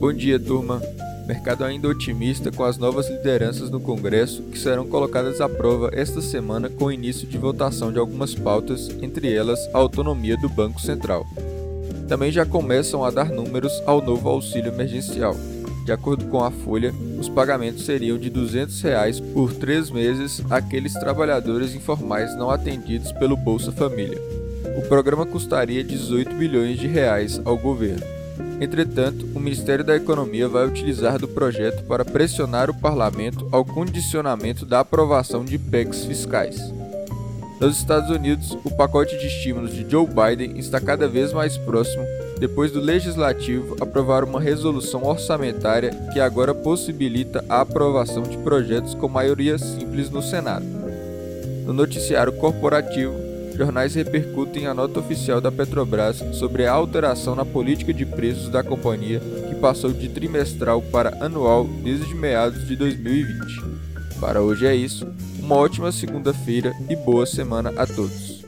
Bom dia, turma. Mercado ainda otimista com as novas lideranças no Congresso que serão colocadas à prova esta semana com o início de votação de algumas pautas, entre elas a autonomia do Banco Central. Também já começam a dar números ao novo auxílio emergencial. De acordo com a Folha, os pagamentos seriam de 200 reais por três meses àqueles trabalhadores informais não atendidos pelo Bolsa Família. O programa custaria 18 bilhões de reais ao governo. Entretanto, o Ministério da Economia vai utilizar do projeto para pressionar o parlamento ao condicionamento da aprovação de PECs fiscais. Nos Estados Unidos, o pacote de estímulos de Joe Biden está cada vez mais próximo depois do legislativo aprovar uma resolução orçamentária que agora possibilita a aprovação de projetos com maioria simples no Senado. No noticiário corporativo, jornais repercutem a nota oficial da Petrobras sobre a alteração na política de preços da companhia, que passou de trimestral para anual desde meados de 2020. Para hoje é isso, uma ótima segunda-feira e boa semana a todos.